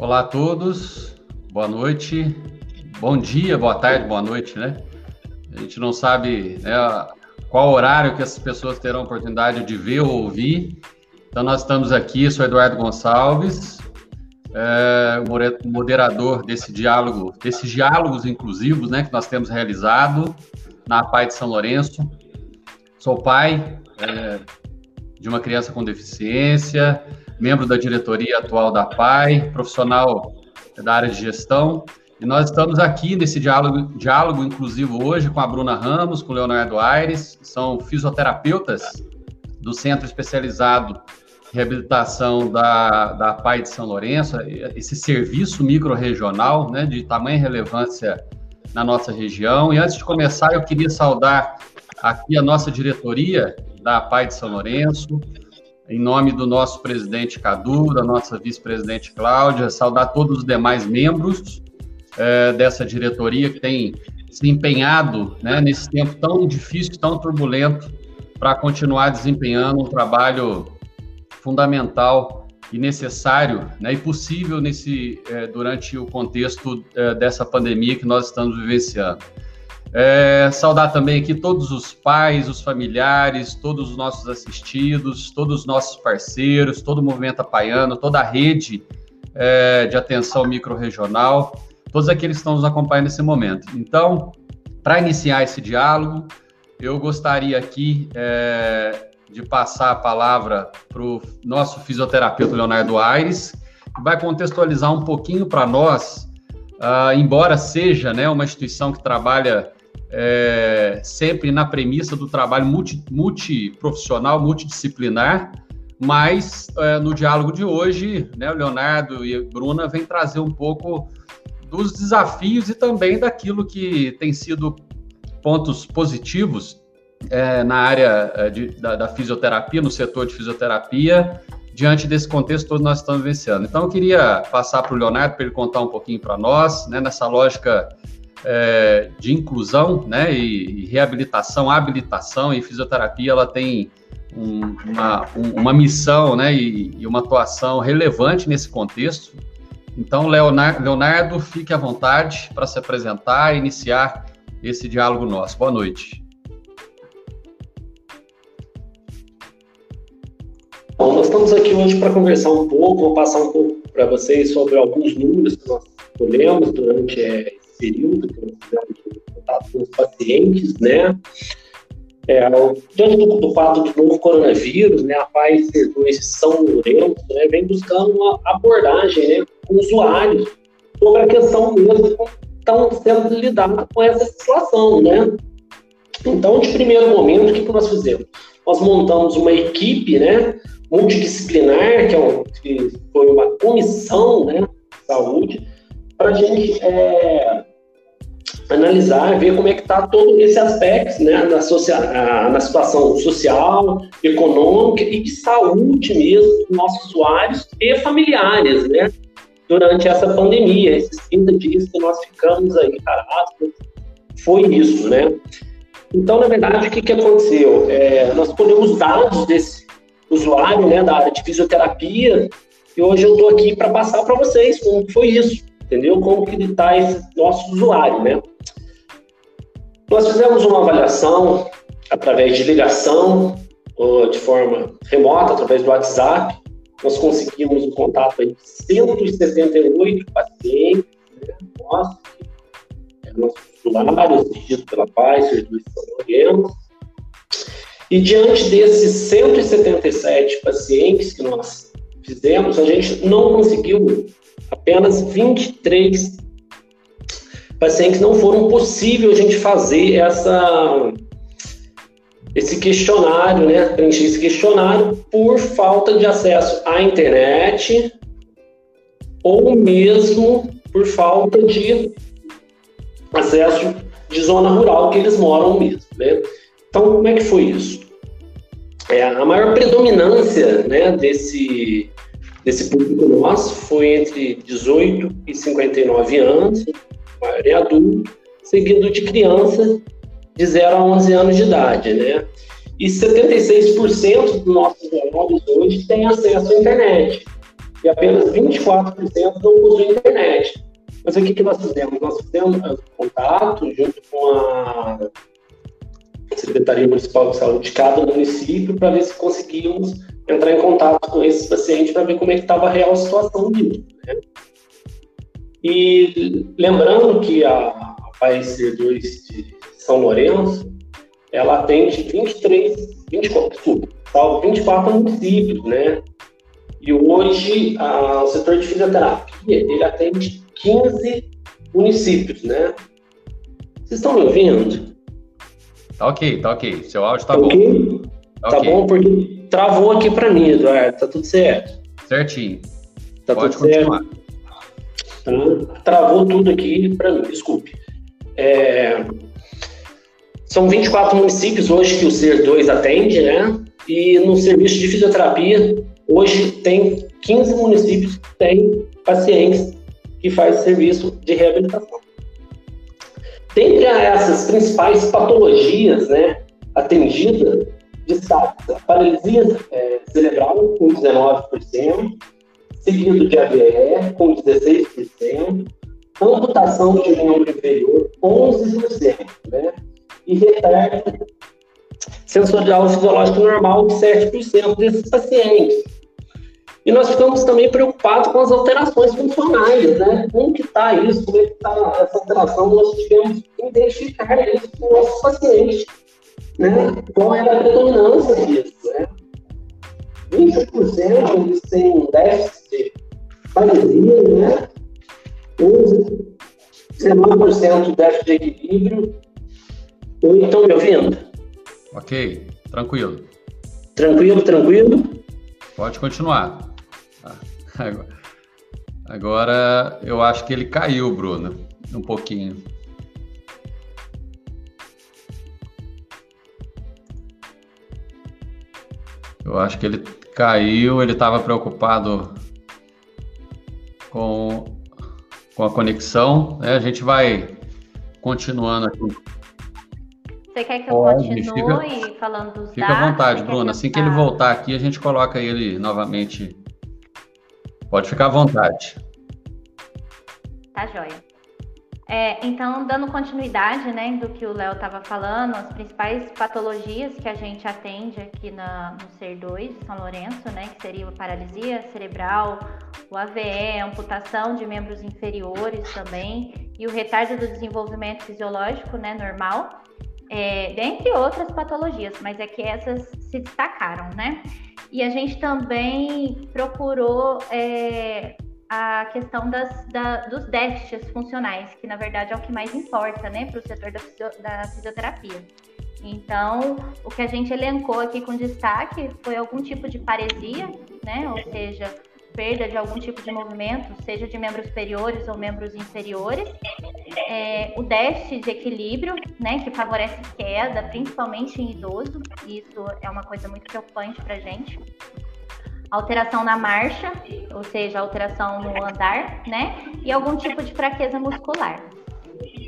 Olá a todos, boa noite, bom dia, boa tarde, boa noite, né? A gente não sabe né, qual horário que essas pessoas terão a oportunidade de ver ou ouvir. Então, nós estamos aqui, sou Eduardo Gonçalves, é, moderador desse diálogo, desses diálogos inclusivos, né, que nós temos realizado na PAI de São Lourenço. Sou pai é, de uma criança com deficiência, membro da diretoria atual da PAI, profissional da área de gestão. E nós estamos aqui nesse diálogo, diálogo inclusivo hoje com a Bruna Ramos, com o Leonardo Aires, são fisioterapeutas do Centro Especializado de Reabilitação da, da PAI de São Lourenço, esse serviço micro-regional né, de tamanha relevância na nossa região. E antes de começar, eu queria saudar aqui a nossa diretoria da PAI de São Lourenço, em nome do nosso presidente Cadu, da nossa vice-presidente Cláudia, saudar todos os demais membros é, dessa diretoria que tem se empenhado né, nesse tempo tão difícil, tão turbulento, para continuar desempenhando um trabalho fundamental e necessário né, e possível nesse, é, durante o contexto é, dessa pandemia que nós estamos vivenciando. É, saudar também aqui todos os pais, os familiares, todos os nossos assistidos, todos os nossos parceiros, todo o movimento apaiano, toda a rede é, de atenção micro-regional, todos aqueles que estão nos acompanhando nesse momento. Então, para iniciar esse diálogo, eu gostaria aqui é, de passar a palavra para o nosso fisioterapeuta Leonardo Aires, que vai contextualizar um pouquinho para nós, uh, embora seja né, uma instituição que trabalha é, sempre na premissa do trabalho multi, multiprofissional, multidisciplinar, mas é, no diálogo de hoje, né, o Leonardo e a Bruna vêm trazer um pouco dos desafios e também daquilo que tem sido pontos positivos é, na área é, de, da, da, fisioterapia, no setor de fisioterapia, diante desse contexto todo nós estamos vivenciando. Então, eu queria passar para o Leonardo para ele contar um pouquinho para nós, né, nessa lógica é, de inclusão né, e, e, reabilitação, habilitação e fisioterapia, ela tem um, uma, um, uma missão né, e, e, uma atuação relevante nesse contexto. Então, Leonardo, Leonardo fique à vontade para se apresentar e iniciar esse diálogo nosso. Boa noite. Bom, nós estamos aqui hoje para conversar um pouco, vou passar um pouco para vocês sobre alguns números que nós colhemos durante é, período que nós fizemos contato com os pacientes, né? É, diante do, do fato do novo coronavírus, né, a Pfizer 2 São Lourenço né, vem buscando uma abordagem né, com usuários sobre a questão mesmo como estão sendo lidando com essa situação, né? Então, de primeiro momento, o que, que nós fizemos? Nós montamos uma equipe, né, multidisciplinar, que, é um, que foi uma comissão, né, de saúde, para a gente é, analisar, ver como é que está todo esse aspecto né, na, na situação social, econômica e de saúde mesmo dos nossos usuários e familiares, né? Durante essa pandemia, esses 30 dias que nós ficamos aí parados, foi isso, né? Então, na verdade, o que, que aconteceu? É, nós colhemos dados desse usuário, né, da área de fisioterapia, e hoje eu estou aqui para passar para vocês como foi isso entendeu? Como que está esse nosso usuário, né? Nós fizemos uma avaliação através de ligação, de forma remota, através do WhatsApp. Nós conseguimos um contato de 168 pacientes, né? Nós, é, nossos usuários, dirigidos pela Pfizer do São E diante desses 177 pacientes que nós fizemos, a gente não conseguiu apenas 23 pacientes não foram possível a gente fazer essa esse questionário, né, preencher esse questionário por falta de acesso à internet ou mesmo por falta de acesso de zona rural que eles moram mesmo, né? Então, como é que foi isso? É, a maior predominância né, desse, desse público nosso foi entre 18 e 59 anos, maioria adulto, seguido de criança de 0 a 11 anos de idade, né? E 76% dos nossos menores hoje têm acesso à internet. e apenas 24% não possuem internet. Mas o que, que nós fizemos? Nós fizemos contato junto com a Secretaria Municipal de Saúde de cada município para ver se conseguíamos entrar em contato com esses pacientes para ver como é que estava a real situação deles. Né? E lembrando que a Países 2 de São Lourenço, ela atende 23, 24, desculpa, 24 municípios, né? E hoje a, o setor de fisioterapia, ele atende 15 municípios, né? Vocês estão me ouvindo? Tá ok, tá ok. Seu áudio tá, tá bom. Okay? Tá, tá okay. bom, porque travou aqui para mim, Eduardo. Tá tudo certo. Certinho. Tá Pode continuar. Certo. Tá, travou tudo aqui para mim, desculpe. É... São 24 municípios hoje que o SER 2 atende, né? E no serviço de fisioterapia, hoje tem 15 municípios que têm pacientes que fazem serviço de reabilitação. Dentre essas principais patologias né, atendidas, destaca a paralisia é, cerebral, com 19%, seguido de AVE, com 16%, amputação de membro inferior, 11%, né? e retardo sensorial fisiológico normal, 7% desses pacientes. E nós ficamos também preocupados com as alterações funcionais, né? Como que está isso? Como é que está essa alteração? Nós tivemos que identificar isso com nossos pacientes, né? Qual é a predominância disso, né? 20% eles têm déficit paralisia, né? 11, 19% déficit de equilíbrio. Estão me ouvindo? Ok, tranquilo. Tranquilo, tranquilo? Pode continuar. Agora eu acho que ele caiu, Bruno, um pouquinho. Eu acho que ele caiu, ele estava preocupado com, com a conexão. Né? A gente vai continuando aqui. Você quer que eu Pode, continue fica, falando dos fica dados? Fica à vontade, Bruno. Assim que ele voltar aqui, a gente coloca ele novamente Pode ficar à vontade. Tá joia. É, então, dando continuidade né, do que o Léo estava falando, as principais patologias que a gente atende aqui na, no SER2 de São Lourenço, né, que seria a paralisia cerebral, o AVE, amputação de membros inferiores também, e o retardo do desenvolvimento fisiológico né, normal, é, dentre outras patologias, mas é que essas se destacaram, né? E a gente também procurou é, a questão das, da, dos déficits funcionais, que na verdade é o que mais importa, né, para o setor da, da fisioterapia. Então, o que a gente elencou aqui com destaque foi algum tipo de paresia, né, ou seja, perda de algum tipo de movimento, seja de membros superiores ou membros inferiores. É, o déficit de equilíbrio, né, que favorece queda, principalmente em idoso, e isso é uma coisa muito preocupante para a gente. Alteração na marcha, ou seja, alteração no andar, né, e algum tipo de fraqueza muscular.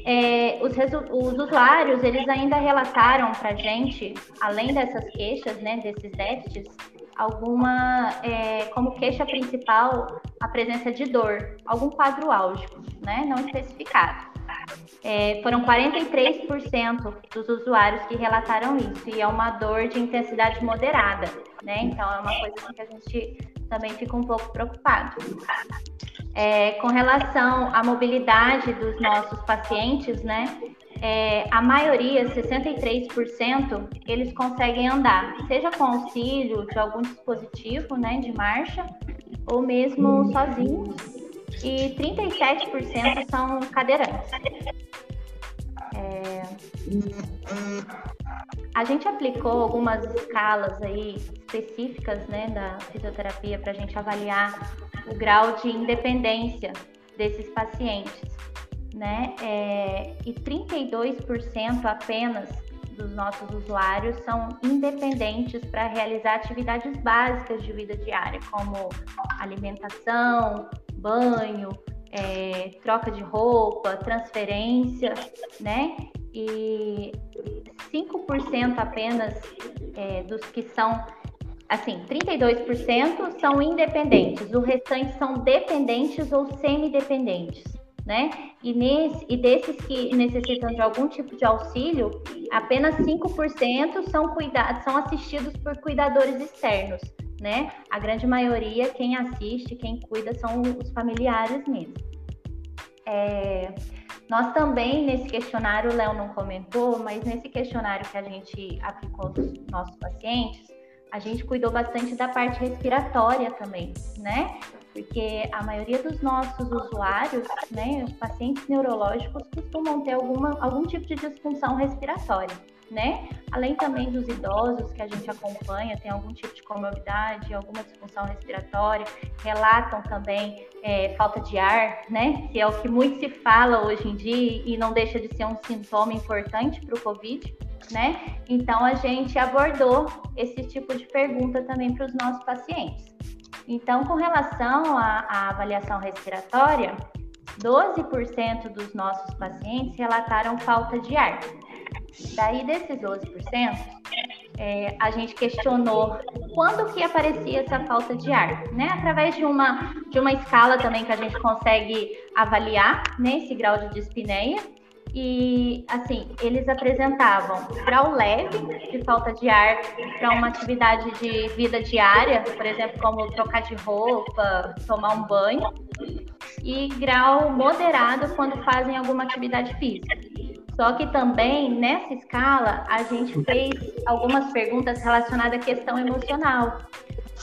É, os, os, usuários, eles ainda relataram para gente, além dessas queixas, né, desses déficits, alguma, é, como queixa principal, a presença de dor, algum quadro álgico, né, não especificado. É, foram 43% dos usuários que relataram isso, e é uma dor de intensidade moderada, né, então é uma coisa que a gente também fica um pouco preocupado. É, com relação à mobilidade dos nossos pacientes, né, é, a maioria, 63%, eles conseguem andar, seja com auxílio de algum dispositivo né, de marcha, ou mesmo sozinhos, e 37% são cadeirantes. É... A gente aplicou algumas escalas aí específicas né, da fisioterapia para a gente avaliar o grau de independência desses pacientes né? É, e 32% apenas dos nossos usuários são independentes para realizar atividades básicas de vida diária, como alimentação, banho, é, troca de roupa, transferência, né? E 5% apenas é, dos que são assim, 32% são independentes, o restante são dependentes ou semi-dependentes, né? E, nesse, e desses que necessitam de algum tipo de auxílio, apenas 5% são, cuidados, são assistidos por cuidadores externos, né? A grande maioria, quem assiste, quem cuida, são os familiares mesmo. É, nós também, nesse questionário, o Léo não comentou, mas nesse questionário que a gente aplicou nos nossos pacientes, a gente cuidou bastante da parte respiratória também, né? Porque a maioria dos nossos usuários, né, pacientes neurológicos, costumam ter alguma, algum tipo de disfunção respiratória, né? Além também dos idosos que a gente acompanha, tem algum tipo de comorbidade, alguma disfunção respiratória, relatam também é, falta de ar, né? Que é o que muito se fala hoje em dia e não deixa de ser um sintoma importante para o Covid né? Então a gente abordou esse tipo de pergunta também para os nossos pacientes. Então, com relação à, à avaliação respiratória, 12% dos nossos pacientes relataram falta de ar. Daí, desses 12%, é, a gente questionou quando que aparecia essa falta de ar, né? Através de uma, de uma escala também que a gente consegue avaliar né, esse grau de dispneia. E, assim, eles apresentavam grau leve de falta de ar para uma atividade de vida diária, por exemplo, como trocar de roupa, tomar um banho, e grau moderado quando fazem alguma atividade física. Só que também nessa escala a gente fez algumas perguntas relacionadas à questão emocional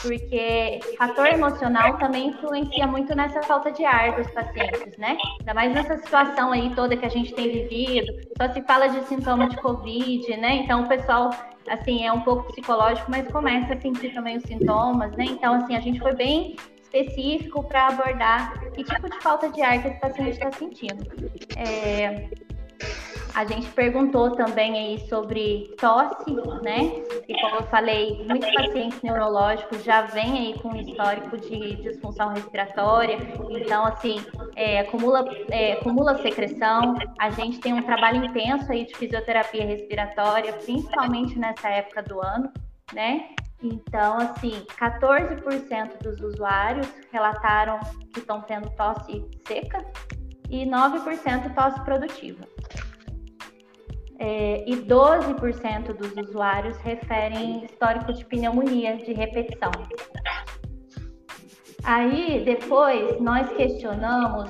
porque fator emocional também influencia muito nessa falta de ar dos pacientes, né? Ainda mais nessa situação aí toda que a gente tem vivido, só se fala de sintoma de Covid, né? Então o pessoal, assim, é um pouco psicológico, mas começa a sentir também os sintomas, né? Então, assim, a gente foi bem específico para abordar que tipo de falta de ar que esse paciente está sentindo. É, a gente perguntou também aí sobre tosse, né? E como eu falei, muitos pacientes neurológicos já vêm aí com histórico de disfunção respiratória, então assim, é, acumula, é, acumula secreção. A gente tem um trabalho intenso aí de fisioterapia respiratória, principalmente nessa época do ano, né? Então, assim, 14% dos usuários relataram que estão tendo tosse seca e 9% tosse produtiva é, e 12% dos usuários referem histórico de pneumonia de repetição. Aí, depois, nós questionamos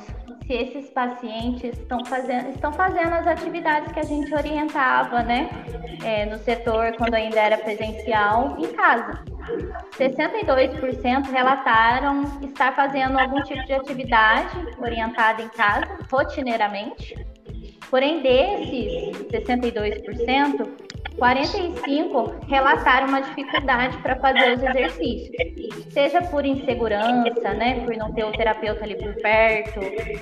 se esses pacientes estão fazendo, estão fazendo as atividades que a gente orientava, né, é, no setor quando ainda era presencial, em casa. 62% relataram estar fazendo algum tipo de atividade orientada em casa, rotineiramente. Porém, desses 62%, 45% relataram uma dificuldade para fazer os exercícios, seja por insegurança, né, por não ter o terapeuta ali por perto.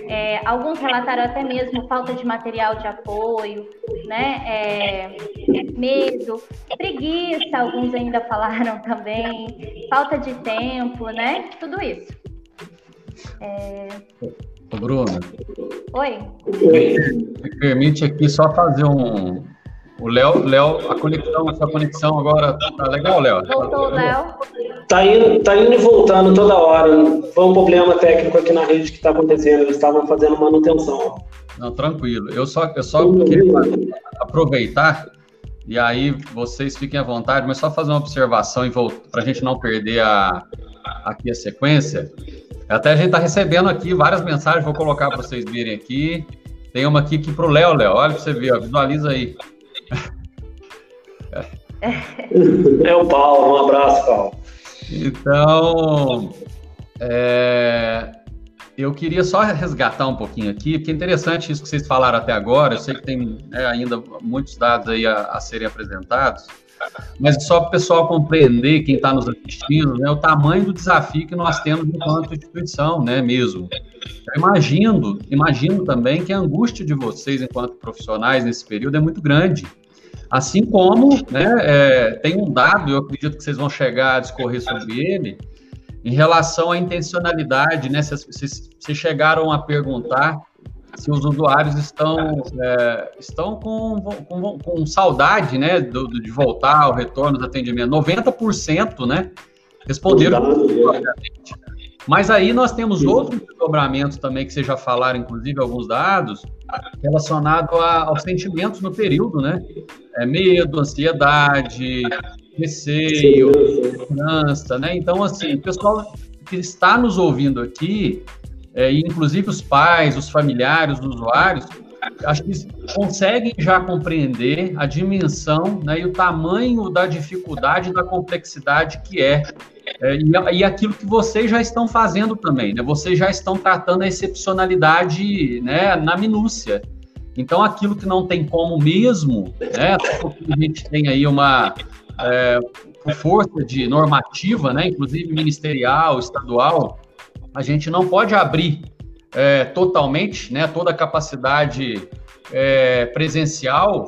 É, alguns relataram até mesmo falta de material de apoio, né, é, medo, preguiça, alguns ainda falaram também, falta de tempo, né, tudo isso. É... Ô, Bruno. Oi. Me permite aqui só fazer um. O Léo, Léo, a conexão, essa conexão agora tá legal, Léo? Voltou, Léo. Tá indo, tá indo e voltando toda hora. Foi um problema técnico aqui na rede que está acontecendo. Eles estavam fazendo manutenção. Não, tranquilo. Eu só, eu só queria aproveitar e aí vocês fiquem à vontade, mas só fazer uma observação e para a gente não perder a, aqui a sequência. Até a gente está recebendo aqui várias mensagens, vou colocar para vocês verem aqui. Tem uma aqui que para o Léo, Léo, olha para você ver, ó, visualiza aí. É o Paulo, um abraço, Paulo. Então, é, eu queria só resgatar um pouquinho aqui, porque é interessante isso que vocês falaram até agora. Eu sei que tem né, ainda muitos dados aí a, a serem apresentados. Mas só para o pessoal compreender, quem está nos assistindo, né, o tamanho do desafio que nós temos enquanto instituição, né, mesmo. Eu imagino, imagino também que a angústia de vocês enquanto profissionais nesse período é muito grande. Assim como né, é, tem um dado, eu acredito que vocês vão chegar a discorrer sobre ele, em relação à intencionalidade, né? Vocês, vocês chegaram a perguntar se os usuários estão, é, estão com, com, com, saudade né, do, de voltar ao retorno do atendimento. 90% né, responderam. Mas aí nós temos outros desdobramentos também, que vocês já falaram, inclusive, alguns dados, relacionados aos sentimentos no período, né? É, medo, ansiedade, receio, segurança, né? Então, assim, o pessoal que está nos ouvindo aqui, é, inclusive os pais, os familiares, os usuários, acho que conseguem já compreender a dimensão né, e o tamanho da dificuldade, da complexidade que é, é e, e, aquilo que vocês já estão fazendo também, né? Vocês já estão tratando a excepcionalidade né, na minúcia. Então, aquilo que não tem como mesmo, né, a gente tem aí uma é, força de normativa, né, inclusive ministerial, estadual, a gente não pode abrir é, totalmente, né, toda a capacidade é, presencial,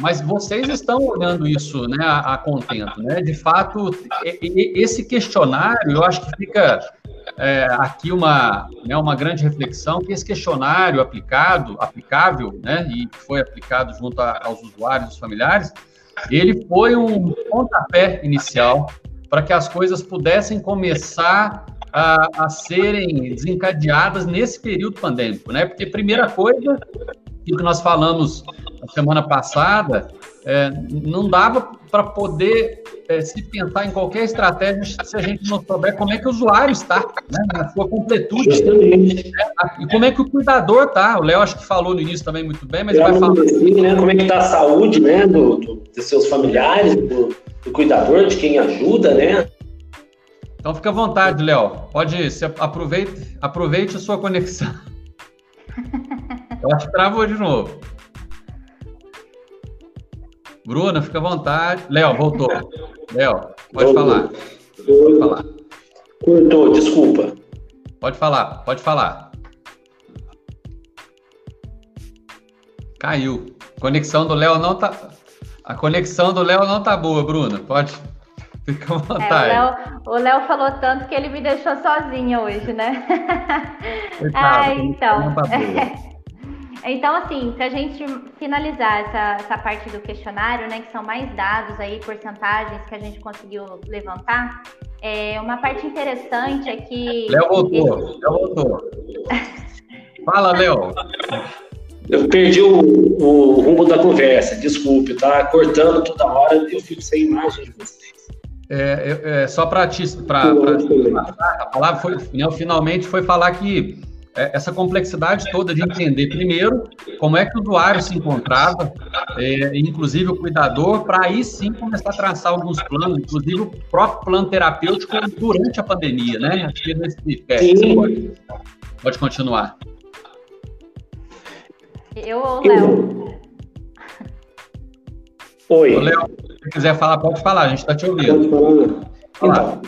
mas vocês estão olhando isso, né, a, a contento, né? De fato, esse questionário, eu acho que fica é, aqui uma, né, uma grande reflexão que esse questionário aplicado, aplicável, né, e foi aplicado junto a, aos usuários, os familiares, ele foi um pontapé inicial para que as coisas pudessem começar a, a, serem desencadeadas nesse período pandêmico, né? Porque primeira coisa que nós falamos na semana passada, é, não dava para poder é, se pensar em qualquer estratégia se a gente não souber como é que o usuário está, né, na sua completude, né, e como é que o cuidador está. O Léo acho que falou no início também muito bem, mas vai falar. né, como é que está a saúde né, do, do, dos seus familiares, do, do cuidador, de quem ajuda, né? Então fica à vontade, Léo. Pode se aproveite, aproveite a sua conexão. Eu acho que travou de novo. Bruna, fica à vontade. Léo, voltou. Léo, pode falar. Pode falar. Cortou, desculpa. Pode falar, pode falar. Caiu. Conexão do Léo não tá. A conexão do Léo não tá boa, Bruna. Pode. Fica à vontade. É, o Léo falou tanto que ele me deixou sozinha hoje, né? Coitado, ah, então. Tá então, assim, para a gente finalizar essa, essa parte do questionário, né, que são mais dados aí, porcentagens que a gente conseguiu levantar, é, uma parte interessante é que. Léo voltou, Léo voltou. Fala, Léo. Eu perdi o, o, rumo da conversa, desculpe, tá cortando toda hora, eu fico sem imagem de vocês. É, é, é só para te. Pra, pra, a palavra foi, finalmente foi falar que é, essa complexidade toda de entender, primeiro, como é que o usuário se encontrava, é, inclusive o cuidador, para aí sim começar a traçar alguns planos, inclusive o próprio plano terapêutico durante a pandemia, né? Acho que nesse, é, pode, pode continuar. Eu ou Léo? Oi. Léo, se quiser falar, pode falar, a gente está te ouvindo. Então,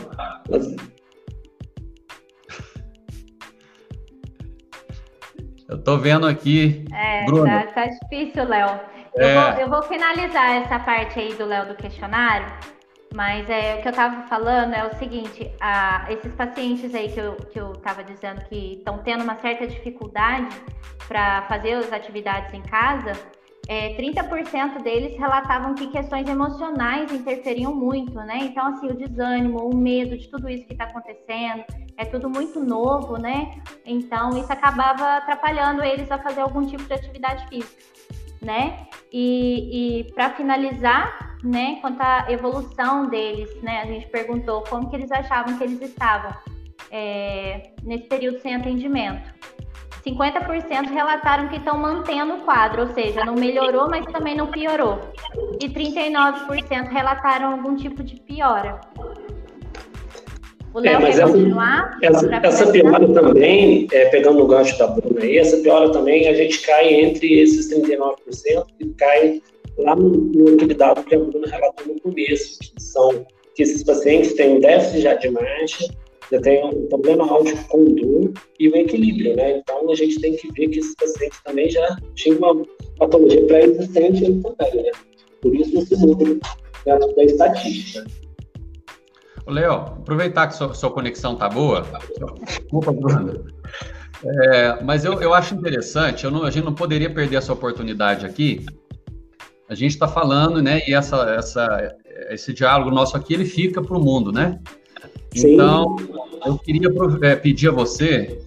Eu tô vendo aqui. É, Bruno. Tá, tá difícil, Léo. Eu, é... vou, eu vou finalizar essa parte aí do Léo do questionário, mas é, o que eu tava falando é o seguinte: a, esses pacientes aí que eu, que eu tava dizendo que estão tendo uma certa dificuldade para fazer as atividades em casa, é, 30% deles relatavam que questões emocionais interferiam muito, né? Então, assim, o desânimo, o medo de tudo isso que está acontecendo, é tudo muito novo, né? Então, isso acabava atrapalhando eles a fazer algum tipo de atividade física, né? E, e para finalizar, né, quanto à evolução deles, né? A gente perguntou como que eles achavam que eles estavam é, nesse período sem atendimento. 50% relataram que estão mantendo o quadro, ou seja, não melhorou, mas também não piorou. E 39% relataram algum tipo de piora. O Léo é, quer continuar? Essa, essa piora também, é, pegando o gancho da Bruna aí, essa piora também a gente cai entre esses 39% e cai lá no, no aquele dado que a Bruna relatou no começo, que são que esses pacientes têm déficit já de marcha, já tem um problema áudico com dor e o equilíbrio, né? Então a gente tem que ver que esses pacientes também já tinham uma patologia pré-existente também, né? Por isso esse número da, da estatística. Léo, aproveitar que sua, sua conexão tá boa. Desculpa, Bruno. É, mas eu, eu acho interessante, eu não, a gente não poderia perder essa oportunidade aqui. A gente está falando, né? E essa, essa, esse diálogo nosso aqui, ele fica para o mundo, né? Então, eu queria é, pedir a você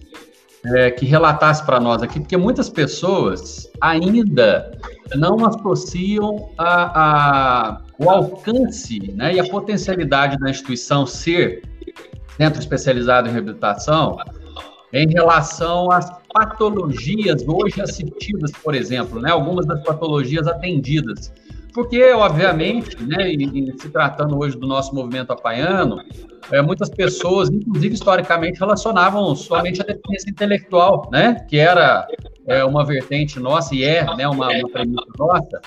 é, que relatasse para nós aqui, porque muitas pessoas ainda não associam a, a, o alcance né, e a potencialidade da instituição ser centro especializado em reabilitação em relação às patologias hoje assistidas, por exemplo, né, algumas das patologias atendidas. Porque, obviamente, né, se tratando hoje do nosso movimento apaiano, é, muitas pessoas, inclusive historicamente, relacionavam somente a deficiência intelectual, né, que era é, uma vertente nossa e é né, uma, uma premissa nossa,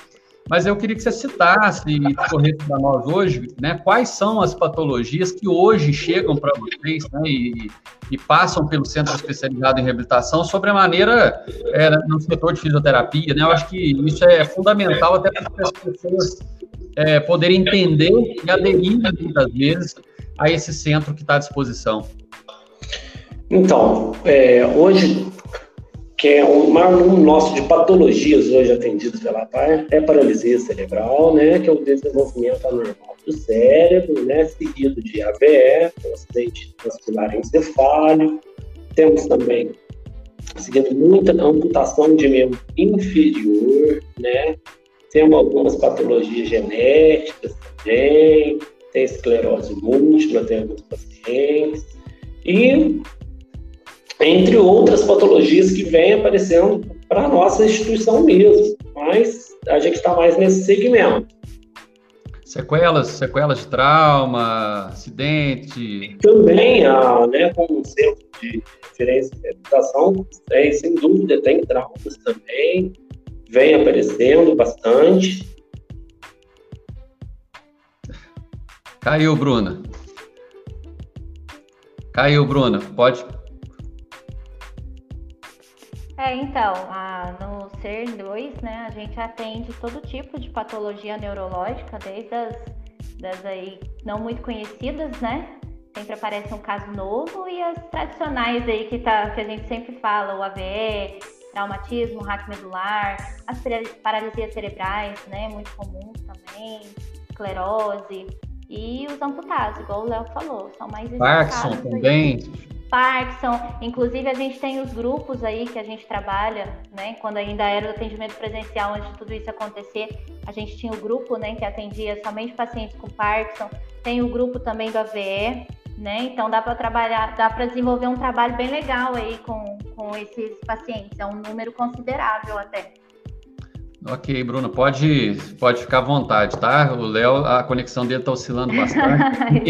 mas eu queria que você citasse e corresse para nós hoje, né, quais são as patologias que hoje chegam para vocês né, e, e, passam pelo centro especializado em reabilitação sobre a maneira é, no setor de fisioterapia, né? Eu acho que isso é fundamental até para as pessoas é, poderem entender e aderir muitas vezes a esse centro que está à disposição. Então, é, hoje que é o maior número nosso de patologias hoje atendidas pela PAR é paralisia cerebral, né, que é o desenvolvimento anormal do cérebro, né, seguido de AVE, o acidente vascular encefálico. Temos também, seguindo muita amputação de membro inferior, né, temos algumas patologias genéticas também, tem esclerose múltipla, tem alguns pacientes, e entre outras patologias que vêm aparecendo para a nossa instituição mesmo, mas a gente está mais nesse segmento. Sequelas, sequelas de trauma, acidente? Também, a, né, como centro de referência de habitação, tem, sem dúvida, tem traumas também, vem aparecendo bastante. Caiu, Bruna. Caiu, Bruna. Pode, é, então, a, no SER 2, né, a gente atende todo tipo de patologia neurológica, desde as das aí não muito conhecidas, né? Sempre aparece um caso novo e as tradicionais aí que, tá, que a gente sempre fala, o AVE, traumatismo, hack medular, as paralisias cerebrais, né? Muito comuns também, esclerose e os amputados, igual o Léo falou, são mais Parkinson também. Parkinson, inclusive a gente tem os grupos aí que a gente trabalha, né? Quando ainda era o atendimento presencial, antes de tudo isso acontecer, a gente tinha o grupo, né, que atendia somente pacientes com Parkinson, tem o grupo também do AVE, né? Então dá para trabalhar, dá para desenvolver um trabalho bem legal aí com, com esses pacientes, é um número considerável até. Ok, Bruno, pode, pode ficar à vontade, tá? O Léo, a conexão dele está oscilando bastante.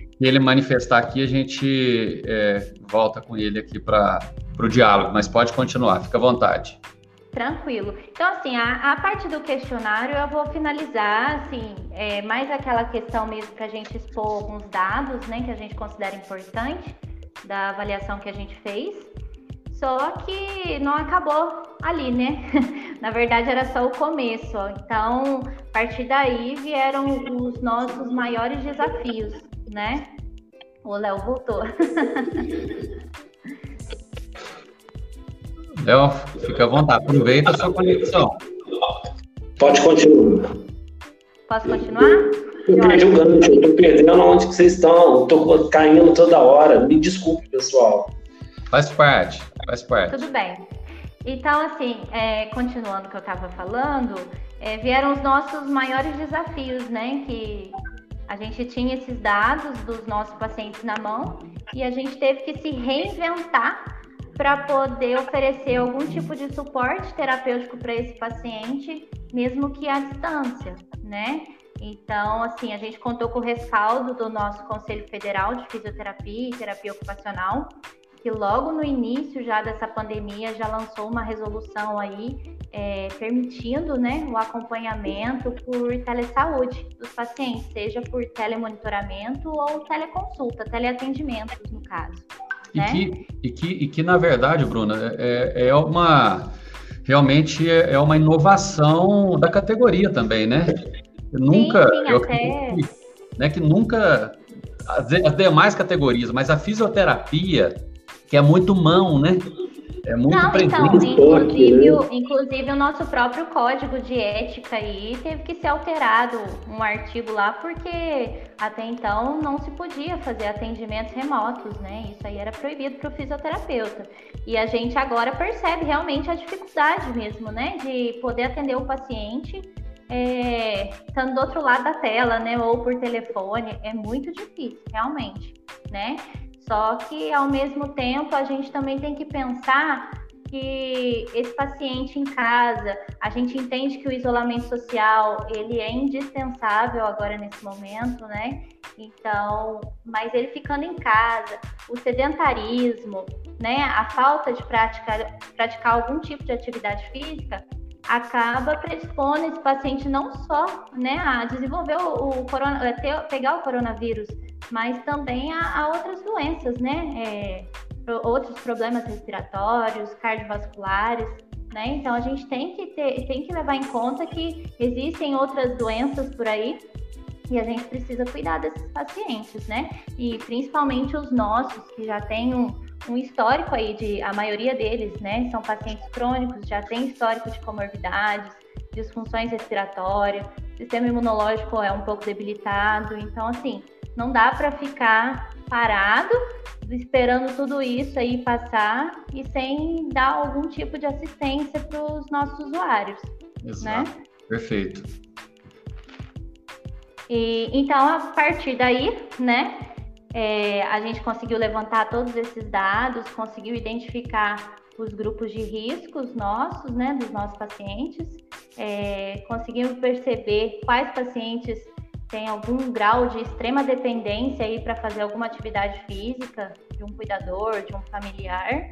e, ele manifestar aqui, a gente é, volta com ele aqui para o diálogo, mas pode continuar, fica à vontade. Tranquilo. Então, assim, a, a parte do questionário eu vou finalizar, assim, é, mais aquela questão mesmo para a gente expor alguns dados, né, que a gente considera importante da avaliação que a gente fez. Só que não acabou ali, né? Na verdade, era só o começo. Então, a partir daí vieram os nossos maiores desafios né? O Léo voltou. Léo, fica à vontade, aproveita a sua conexão. Pode continuar. Posso continuar? Eu perdi o gancho, eu tô perdendo onde que vocês estão, eu tô caindo toda hora. Me desculpe, pessoal. Faz parte, faz parte. Tudo bem. Então, assim, é, continuando o que eu estava falando, é, vieram os nossos maiores desafios, né? Que a gente tinha esses dados dos nossos pacientes na mão e a gente teve que se reinventar para poder oferecer algum tipo de suporte terapêutico para esse paciente, mesmo que à distância, né? Então, assim, a gente contou com o respaldo do nosso Conselho Federal de Fisioterapia e Terapia Ocupacional, que logo no início já dessa pandemia já lançou uma resolução aí é, permitindo né, o acompanhamento por telesaúde dos pacientes, seja por telemonitoramento ou teleconsulta, teleatendimento, no caso. E, né? que, e, que, e que, na verdade, Bruna, é, é uma realmente é, é uma inovação da categoria também, né? nunca, sim, eu até... né, que nunca as, as demais categorias, mas a fisioterapia que é muito mão, né? É muito Não, então, inclusive, o, inclusive o nosso próprio código de ética aí teve que ser alterado um artigo lá, porque até então não se podia fazer atendimentos remotos, né? Isso aí era proibido para o fisioterapeuta. E a gente agora percebe realmente a dificuldade mesmo, né? De poder atender o paciente é, estando do outro lado da tela, né? Ou por telefone. É muito difícil, realmente, né? Só que, ao mesmo tempo, a gente também tem que pensar que esse paciente em casa, a gente entende que o isolamento social, ele é indispensável agora nesse momento, né? Então, mas ele ficando em casa, o sedentarismo, né, a falta de praticar, praticar algum tipo de atividade física, acaba predispondo esse paciente não só, né, a desenvolver o, o corona, ter, pegar o coronavírus, mas também a, a outras doenças, né? É, outros problemas respiratórios, cardiovasculares, né? Então a gente tem que ter, tem que levar em conta que existem outras doenças por aí e a gente precisa cuidar desses pacientes, né? E principalmente os nossos que já têm um, um histórico aí de a maioria deles, né? São pacientes crônicos, já tem histórico de comorbidades, disfunções respiratórias, sistema imunológico é um pouco debilitado, então assim não dá para ficar parado esperando tudo isso aí passar e sem dar algum tipo de assistência para os nossos usuários. Né? Exato. Né? Perfeito. E, então, a partir daí, né, é, a gente conseguiu levantar todos esses dados, conseguiu identificar os grupos de riscos nossos, né, dos nossos pacientes, é, conseguimos perceber quais pacientes tem algum grau de extrema dependência aí para fazer alguma atividade física de um cuidador, de um familiar.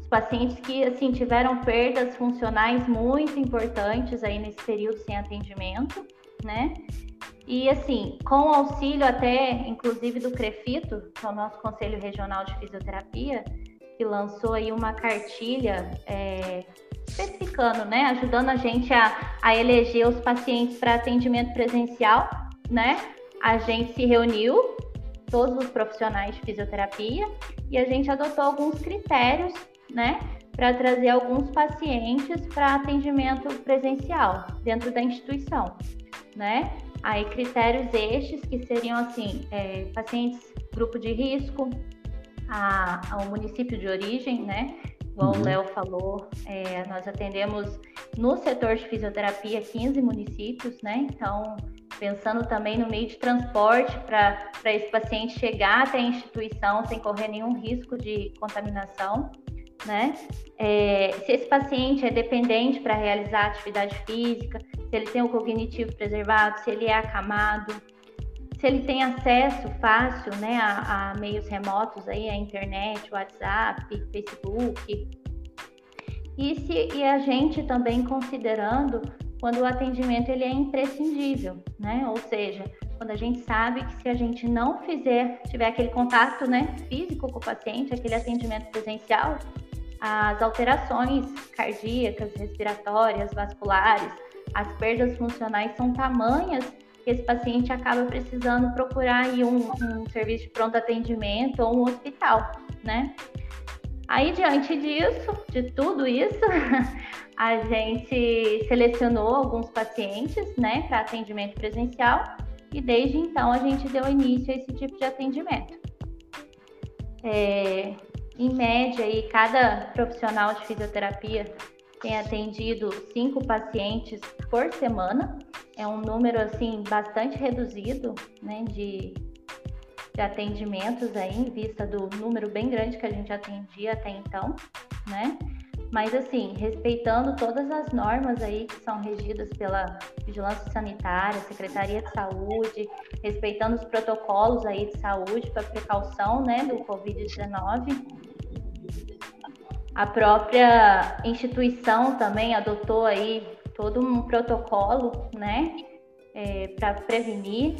Os pacientes que assim tiveram perdas funcionais muito importantes aí nesse período sem atendimento, né? E assim, com auxílio até inclusive do CREFITO, que é o nosso Conselho Regional de Fisioterapia, que lançou aí uma cartilha é, especificando, né, ajudando a gente a, a eleger os pacientes para atendimento presencial né? A gente se reuniu, todos os profissionais de fisioterapia, e a gente adotou alguns critérios, né? Para trazer alguns pacientes para atendimento presencial dentro da instituição, né? Aí critérios estes que seriam assim, é, pacientes grupo de risco, a, ao município de origem, né? Como uhum. o Léo falou, é, nós atendemos no setor de fisioterapia 15 municípios, né? Então, pensando também no meio de transporte para esse paciente chegar até a instituição sem correr nenhum risco de contaminação, né? É, se esse paciente é dependente para realizar atividade física, se ele tem o cognitivo preservado, se ele é acamado, se ele tem acesso fácil, né, a, a meios remotos aí, a internet, WhatsApp, Facebook, e, se, e a gente também considerando quando o atendimento ele é imprescindível, né? Ou seja, quando a gente sabe que se a gente não fizer, tiver aquele contato, né, físico com o paciente, aquele atendimento presencial, as alterações cardíacas, respiratórias, vasculares, as perdas funcionais são tamanhas que esse paciente acaba precisando procurar aí um, um serviço de pronto atendimento ou um hospital, né? Aí, diante disso, de tudo isso, a gente selecionou alguns pacientes, né, para atendimento presencial e desde então a gente deu início a esse tipo de atendimento. É, em média, aí, cada profissional de fisioterapia tem atendido cinco pacientes por semana. É um número assim bastante reduzido, né, de de atendimentos aí, em vista do número bem grande que a gente atendia até então, né? Mas assim, respeitando todas as normas aí que são regidas pela Vigilância Sanitária, Secretaria de Saúde, respeitando os protocolos aí de saúde para precaução, né, do COVID-19. A própria instituição também adotou aí todo um protocolo, né, é, para prevenir,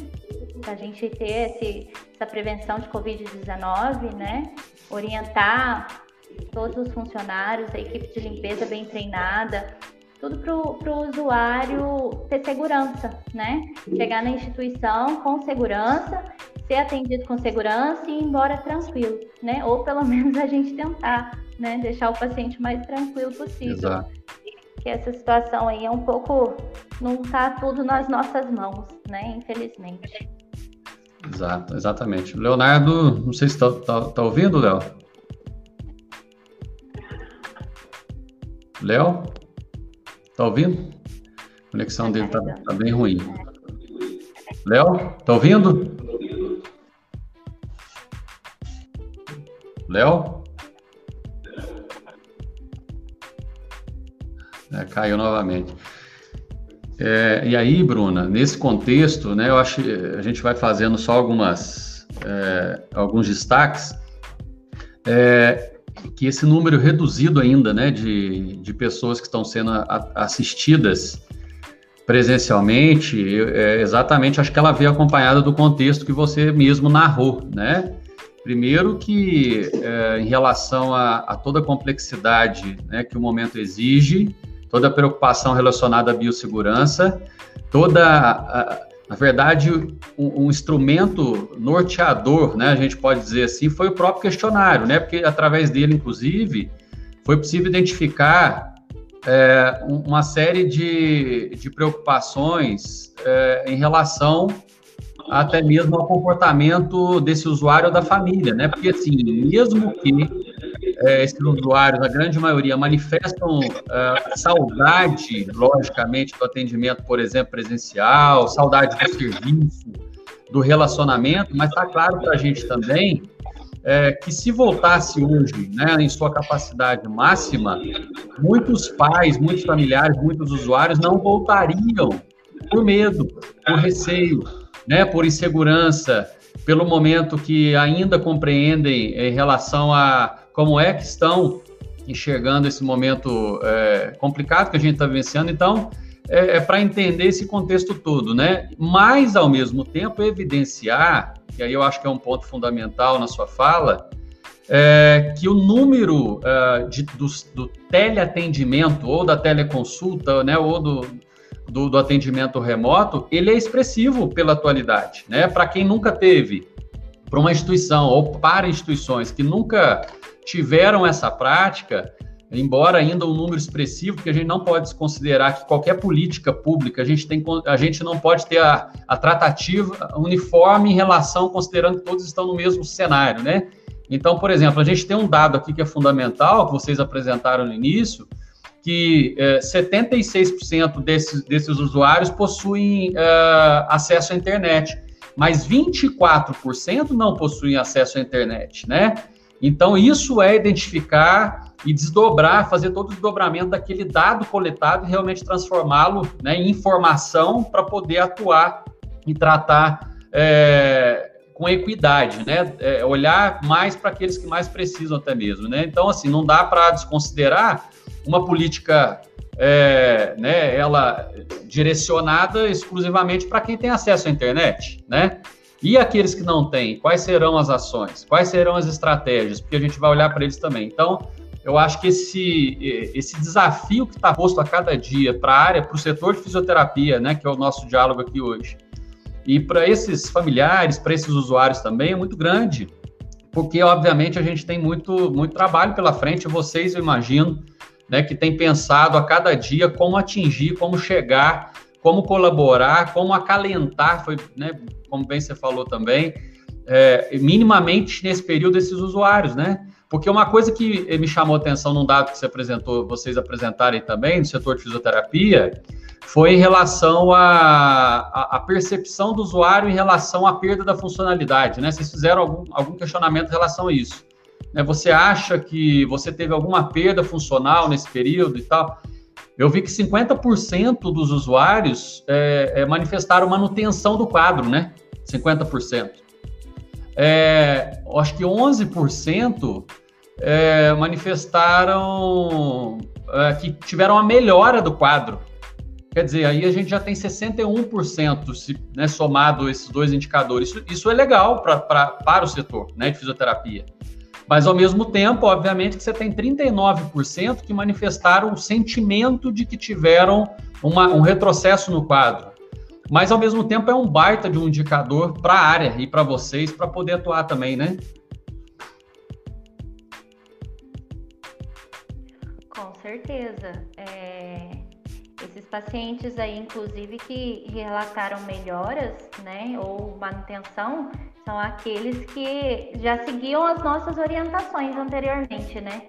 para a gente ter esse, essa prevenção de Covid-19, né? Orientar todos os funcionários, a equipe de limpeza bem treinada, tudo para o usuário ter segurança, né? Chegar na instituição com segurança, ser atendido com segurança e ir embora tranquilo, né? Ou pelo menos a gente tentar, né? Deixar o paciente mais tranquilo possível. Exato. Que essa situação aí é um pouco, não está tudo nas nossas mãos, né? Infelizmente. Exato, exatamente. Leonardo, não sei se está tá, tá ouvindo, Léo? Léo? Tá ouvindo? A conexão dele tá, tá bem ruim. Léo, tá ouvindo? Léo? É, caiu novamente. É, e aí, Bruna, nesse contexto, né, eu acho que a gente vai fazendo só algumas, é, alguns destaques, é, que esse número reduzido ainda, né, de, de pessoas que estão sendo a, assistidas presencialmente, é, exatamente, acho que ela veio acompanhada do contexto que você mesmo narrou, né? Primeiro que é, em relação a, a, toda a complexidade né, que o momento exige, toda a preocupação relacionada à biossegurança, toda, a, na verdade, um, um, instrumento norteador, né, a gente pode dizer assim, foi o próprio questionário, né, porque através dele, inclusive, foi possível identificar é, uma série de, de preocupações é, em relação até mesmo ao comportamento desse usuário ou da família, né? Porque, assim, mesmo que é, esses usuários, a grande maioria, manifestam é, saudade, logicamente, do atendimento, por exemplo, presencial, saudade do serviço, do relacionamento, mas está claro para a gente também é, que se voltasse hoje, né, em sua capacidade máxima, muitos pais, muitos familiares, muitos usuários não voltariam por medo, por receio, né, por insegurança, pelo momento que ainda compreendem em relação a como é que estão enxergando esse momento é, complicado que a gente está vivenciando. Então, é, é para entender esse contexto todo, né? Mas, ao mesmo tempo, evidenciar, e aí eu acho que é um ponto fundamental na sua fala, é, que o número é, de, do, do, teleatendimento, ou da teleconsulta, né, ou do, do, do, atendimento remoto, ele é expressivo pela atualidade, né? Para quem nunca teve, para uma instituição ou para instituições que nunca tiveram essa prática, embora ainda um número expressivo, que a gente não pode desconsiderar que qualquer política pública, a gente, tem, a gente não pode ter a, a tratativa uniforme em relação, considerando que todos estão no mesmo cenário, né? Então, por exemplo, a gente tem um dado aqui que é fundamental, que vocês apresentaram no início, que é, 76% desses, desses usuários possuem é, acesso à internet, mas 24% não possuem acesso à internet, né? Então, isso é identificar e desdobrar, fazer todo o desdobramento daquele dado coletado e realmente transformá-lo né, em informação para poder atuar e tratar é, com equidade, né? É, olhar mais para aqueles que mais precisam até mesmo, né? Então, assim, não dá para desconsiderar uma política, é, né, ela direcionada exclusivamente para quem tem acesso à internet, né? E aqueles que não têm, quais serão as ações? Quais serão as estratégias? Porque a gente vai olhar para eles também. Então, eu acho que esse, esse desafio que está posto a cada dia para a área, para o setor de fisioterapia, né, que é o nosso diálogo aqui hoje, e para esses familiares, para esses usuários também, é muito grande, porque, obviamente, a gente tem muito, muito trabalho pela frente. Vocês, eu imagino, né, que tem pensado a cada dia como atingir, como chegar como colaborar, como acalentar, foi, né, como bem você falou também, é, minimamente nesse período esses usuários, né? Porque uma coisa que me chamou atenção num dado que você apresentou, vocês apresentarem também no setor de fisioterapia, foi em relação à percepção do usuário em relação à perda da funcionalidade, né? Vocês fizeram algum, algum questionamento em relação a isso. Né? Você acha que você teve alguma perda funcional nesse período e tal? Eu vi que 50% dos usuários é, é, manifestaram manutenção do quadro, né? 50%. É, acho que 11% é, manifestaram é, que tiveram a melhora do quadro. Quer dizer, aí a gente já tem 61% se, né, somado esses dois indicadores. Isso, isso é legal pra, pra, para o setor né, de fisioterapia. Mas, ao mesmo tempo, obviamente, que você tem 39% que manifestaram o sentimento de que tiveram uma, um retrocesso no quadro. mas ao mesmo tempo é um baita de um indicador para a área e para vocês para poder atuar também, né? Com certeza. É, esses pacientes aí, inclusive, que relataram melhoras, né, ou manutenção, são aqueles que já seguiam as nossas orientações anteriormente, né?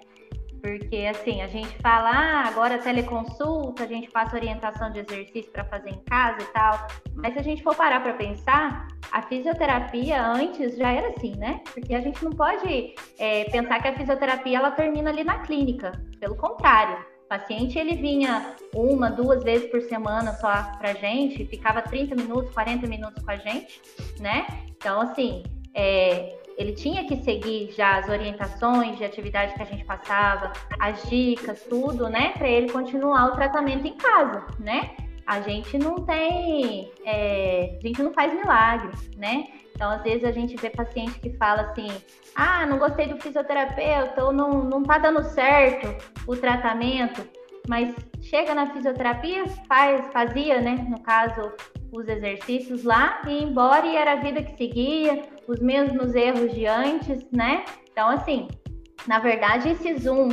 Porque assim, a gente fala, ah, agora teleconsulta, a gente passa orientação de exercício para fazer em casa e tal. Mas se a gente for parar para pensar, a fisioterapia antes já era assim, né? Porque a gente não pode é, pensar que a fisioterapia ela termina ali na clínica. Pelo contrário, o paciente ele vinha uma, duas vezes por semana só pra gente, ficava 30 minutos, 40 minutos com a gente, né? Então, assim, é, ele tinha que seguir já as orientações de atividade que a gente passava, as dicas, tudo, né, para ele continuar o tratamento em casa, né? A gente não tem, é, a gente não faz milagre, né? Então, às vezes a gente vê paciente que fala assim: ah, não gostei do fisioterapeuta, ou não, não tá dando certo o tratamento, mas chega na fisioterapia, faz, fazia, né, no caso, os exercícios lá e embora e era a vida que seguia, os mesmos erros de antes, né? Então, assim, na verdade, esse zoom,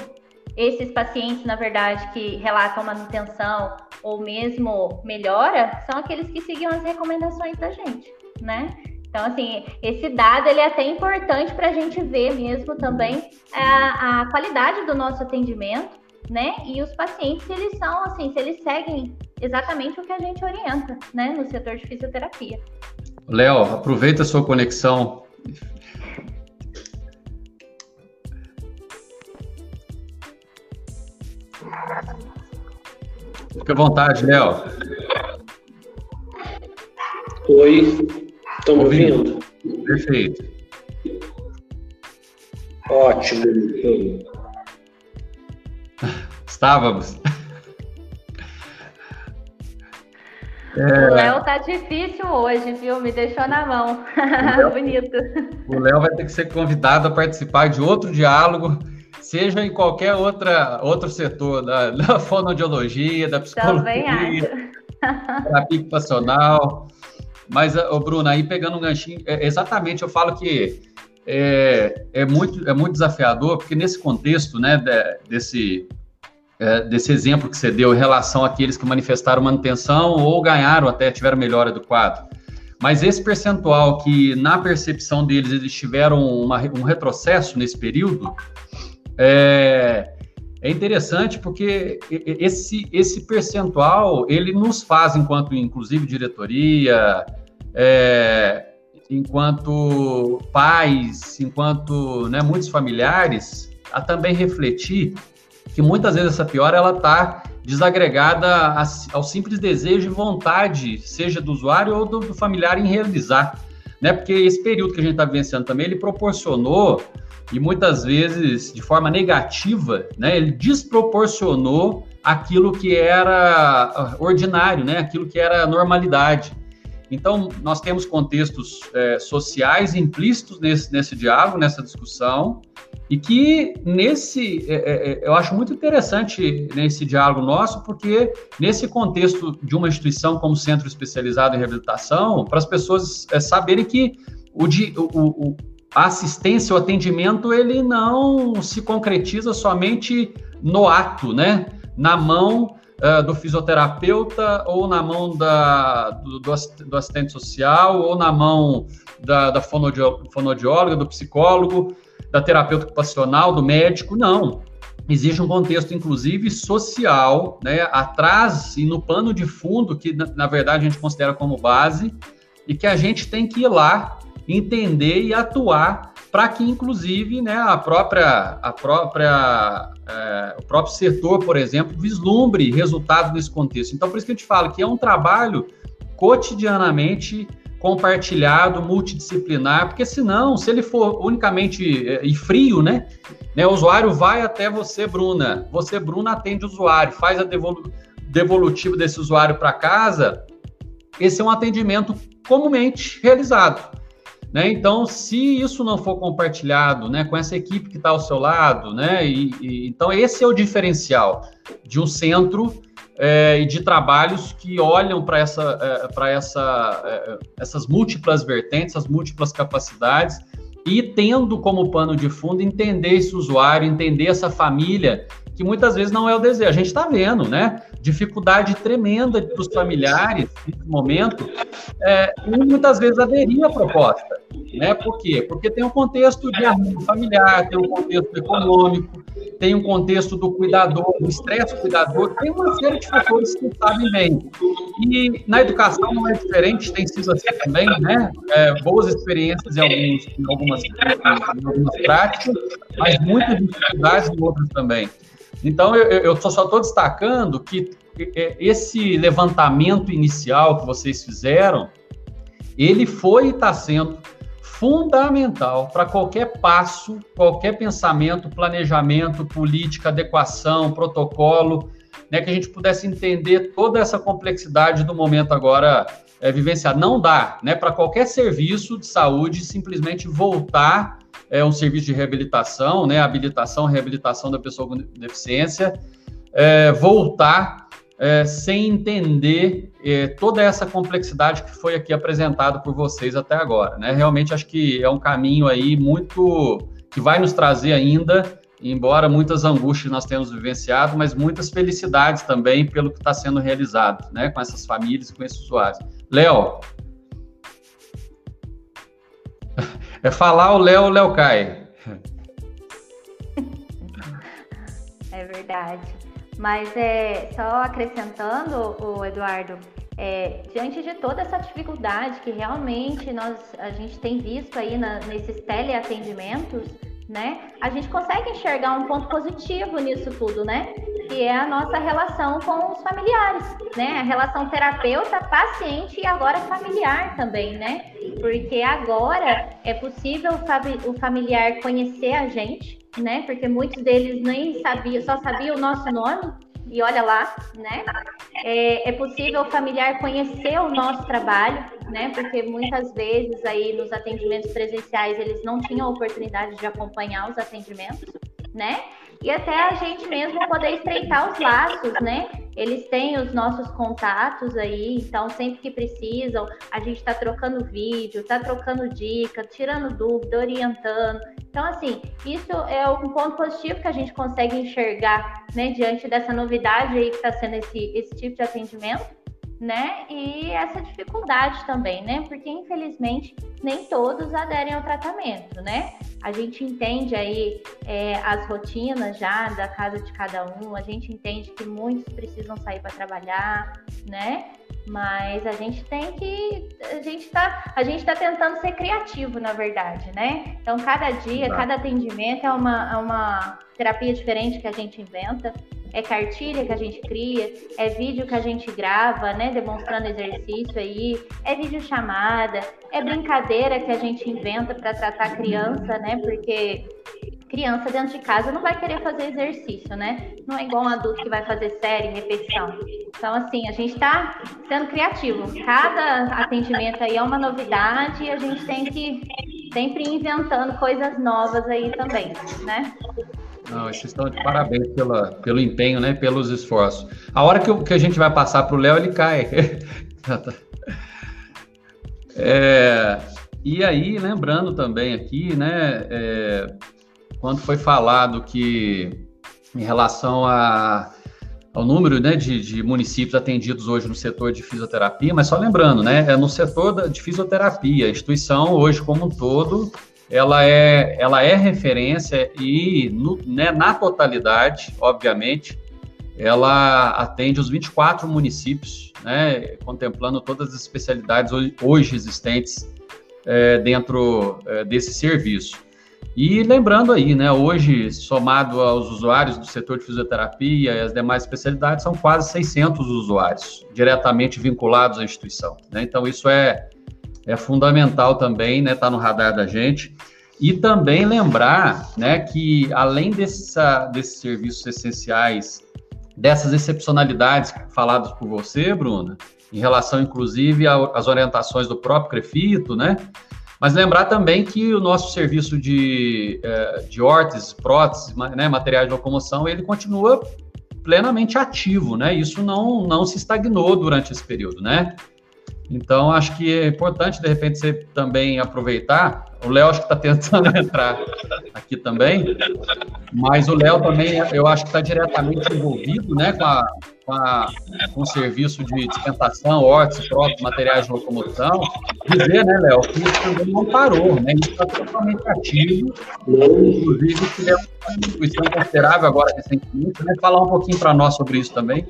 esses pacientes, na verdade, que relatam manutenção ou mesmo melhora, são aqueles que seguiam as recomendações da gente, né? Então, assim, esse dado ele é até importante para a gente ver mesmo também a, a qualidade do nosso atendimento, né? E os pacientes, eles são assim, se eles seguem exatamente o que a gente orienta, né, no setor de fisioterapia. Léo, aproveita a sua conexão. Fique à vontade, Léo. Oi, estão me ouvindo? Perfeito. Ótimo. Estávamos. É... O Léo tá difícil hoje, viu? Me deixou na mão. Léo, Bonito. O Léo vai ter que ser convidado a participar de outro diálogo, seja em qualquer outra, outro setor, da, da fonoaudiologia, da psicologia, terapia ocupacional. Mas, ô, Bruno, aí pegando um ganchinho, é, exatamente, eu falo que é, é, muito, é muito desafiador, porque nesse contexto, né, de, desse é, desse exemplo que você deu em relação àqueles que manifestaram manutenção ou ganharam até, tiveram melhora do quadro. Mas esse percentual que, na percepção deles, eles tiveram uma, um retrocesso nesse período, é, é interessante porque esse, esse percentual, ele nos faz, enquanto, inclusive, diretoria, é, enquanto pais, enquanto né, muitos familiares, a também refletir que muitas vezes essa piora ela está desagregada ao simples desejo e vontade, seja do usuário ou do, do familiar em realizar, né? Porque esse período que a gente está vivenciando também, ele proporcionou e muitas vezes de forma negativa, né? Ele desproporcionou aquilo que era ah, ordinário, né? Aquilo que era normalidade. Então, nós temos contextos é, sociais implícitos nesse, nesse diálogo, nessa discussão, e que nesse, é, é, eu acho muito interessante nesse diálogo nosso, porque nesse contexto de uma instituição como Centro Especializado em Reabilitação, para as pessoas saberem que o, o, o, a assistência, o atendimento, ele não se concretiza somente no ato, né? Na mão uh, do fisioterapeuta ou na mão da, do, do, assistente social ou na mão da, da fonoaudióloga, do psicólogo da terapeuta ocupacional, do médico, não. Existe um contexto, inclusive, social, né, atrás e no pano de fundo, que na, na verdade a gente considera como base, e que a gente tem que ir lá, entender e atuar para que, inclusive, né, a própria, a própria, é, o próprio setor, por exemplo, vislumbre resultados nesse contexto. Então, por isso que a gente fala que é um trabalho cotidianamente compartilhado, multidisciplinar, porque senão, se ele for unicamente é, e frio, né, né, o usuário vai até você, Bruna, você, Bruna, atende o usuário, faz a devolu devolutiva desse usuário para casa, esse é um atendimento comumente realizado. Né? Então, se isso não for compartilhado né, com essa equipe que está ao seu lado, né, e, e, então esse é o diferencial de um centro é, e de trabalhos que olham para essa, é, essa, é, essas múltiplas vertentes, essas múltiplas capacidades e tendo como pano de fundo entender esse usuário, entender essa família que muitas vezes não é o desejo. A gente está vendo, né? Dificuldade tremenda dos familiares nesse momento, é, muitas vezes aderir à proposta. Né? Por quê? Porque tem um contexto de arrumo familiar, tem um contexto econômico, tem um contexto do cuidador, do estresse do cuidador, tem uma série de fatores que sabem bem. E na educação não é diferente, tem sido assim também, né? É, boas experiências em, alguns, em, algumas, em algumas práticas, mas muitas dificuldades em outras também. Então, eu, eu só estou destacando que esse levantamento inicial que vocês fizeram, ele foi e está sendo fundamental para qualquer passo, qualquer pensamento, planejamento, política, adequação, protocolo, né, que a gente pudesse entender toda essa complexidade do momento agora é, vivenciado. Não dá, né, para qualquer serviço de saúde simplesmente voltar é um serviço de reabilitação, né, habilitação, reabilitação da pessoa com deficiência, é, voltar é, sem entender é, toda essa complexidade que foi aqui apresentado por vocês até agora, né? Realmente acho que é um caminho aí muito que vai nos trazer ainda, embora muitas angústias nós tenhamos vivenciado, mas muitas felicidades também pelo que está sendo realizado, né, com essas famílias com esses usuários. Léo, É falar o Léo, o Léo cai. É verdade. Mas é só acrescentando, o Eduardo, é, diante de toda essa dificuldade que realmente nós a gente tem visto aí na, nesses teleatendimentos, né? A gente consegue enxergar um ponto positivo nisso tudo, né? Que é a nossa relação com os familiares, né? A relação terapeuta-paciente e agora familiar também, né? Porque agora é possível o familiar conhecer a gente, né? Porque muitos deles nem sabiam, só sabiam o nosso nome, e olha lá, né? É, é, possível o familiar conhecer o nosso trabalho, né? Porque muitas vezes aí nos atendimentos presenciais eles não tinham oportunidade de acompanhar os atendimentos, né? E até a gente mesmo poder estreitar os laços, né? Eles têm os nossos contatos aí, então sempre que precisam, a gente está trocando vídeo, está trocando dica, tirando dúvida, orientando. Então, assim, isso é um ponto positivo que a gente consegue enxergar, né, diante dessa novidade aí que está sendo esse, esse tipo de atendimento né? E essa dificuldade também, né? Porque infelizmente nem todos aderem ao tratamento, né? A gente entende aí é, as rotinas já da casa de cada um, a gente entende que muitos precisam sair para trabalhar, né? Mas a gente tem que. A gente está a gente tá tentando ser criativo, na verdade, né? Então, cada dia, tá. cada atendimento é uma, é uma terapia diferente que a gente inventa é cartilha que a gente cria, é vídeo que a gente grava, né, demonstrando exercício aí, é vídeo chamada, é brincadeira que a gente inventa para tratar a criança, né, porque criança dentro de casa não vai querer fazer exercício, né? Não é igual um adulto que vai fazer série, repetição. Então, assim, a gente está sendo criativo. Cada atendimento aí é uma novidade e a gente tem que sempre inventando coisas novas aí também, né? Não, vocês estão de parabéns pela, pelo empenho, né? Pelos esforços. A hora que, que a gente vai passar para o Léo, ele cai. é, e aí, lembrando também aqui, né? É, quando foi falado que em relação a, ao número né, de, de, municípios atendidos hoje no setor de fisioterapia, mas só lembrando, né? É no setor de fisioterapia, a instituição hoje como um todo ela é, ela é referência e no, né, na totalidade, obviamente, ela atende os 24 municípios, né, contemplando todas as especialidades hoje, existentes é, dentro é, desse serviço. E lembrando aí, né, hoje, somado aos usuários do setor de fisioterapia e as demais especialidades, são quase 600 usuários diretamente vinculados à instituição. Né? Então, isso é, é fundamental também, né, tá no radar da gente. E também lembrar, né, que além dessa, desses serviços essenciais, dessas excepcionalidades faladas por você, Bruna, em relação inclusive às orientações do próprio Crefito, né? Mas lembrar também que o nosso serviço de, eh, de órteses, próteses, né, materiais de locomoção, ele continua plenamente ativo, né? Isso não, não se estagnou durante esse período, né? Então, acho que é importante, de repente, você também aproveitar. O Léo acho que está tentando entrar aqui também, mas o Léo também, eu acho que está diretamente envolvido né, com, a, com, a, com, o serviço de dispensação, órtese, próprios materiais de locomoção. Dizer, né, Léo, que isso também não parou, né? Isso está totalmente ativo. Inclusive, tivemos uma instituição considerável agora recentemente, né? Falar um pouquinho para nós sobre isso também.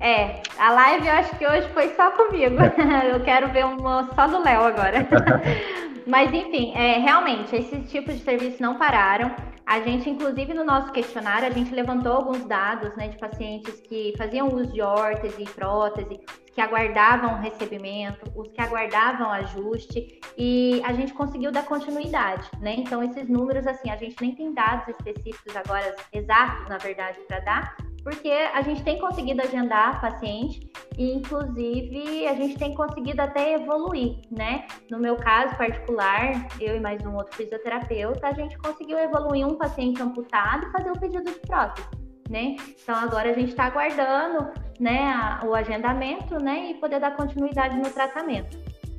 É, a live eu acho que hoje foi só comigo. eu quero ver uma só do Léo agora. Mas enfim, é, realmente, esses tipos de serviço não pararam. A gente, inclusive, no nosso questionário, a gente levantou alguns dados né, de pacientes que faziam uso de órtese e prótese, que aguardavam recebimento, os que aguardavam ajuste, e a gente conseguiu dar continuidade, né? Então, esses números, assim, a gente nem tem dados específicos agora, exatos, na verdade, para dar, porque a gente tem conseguido agendar paciente e, inclusive, a gente tem conseguido até evoluir, né? No meu caso particular, eu e mais um outro fisioterapeuta, a gente conseguiu evoluir um paciente amputado e fazer o pedido de prótese, né? Então, agora a gente está aguardando, né, a, o agendamento, né, e poder dar continuidade no tratamento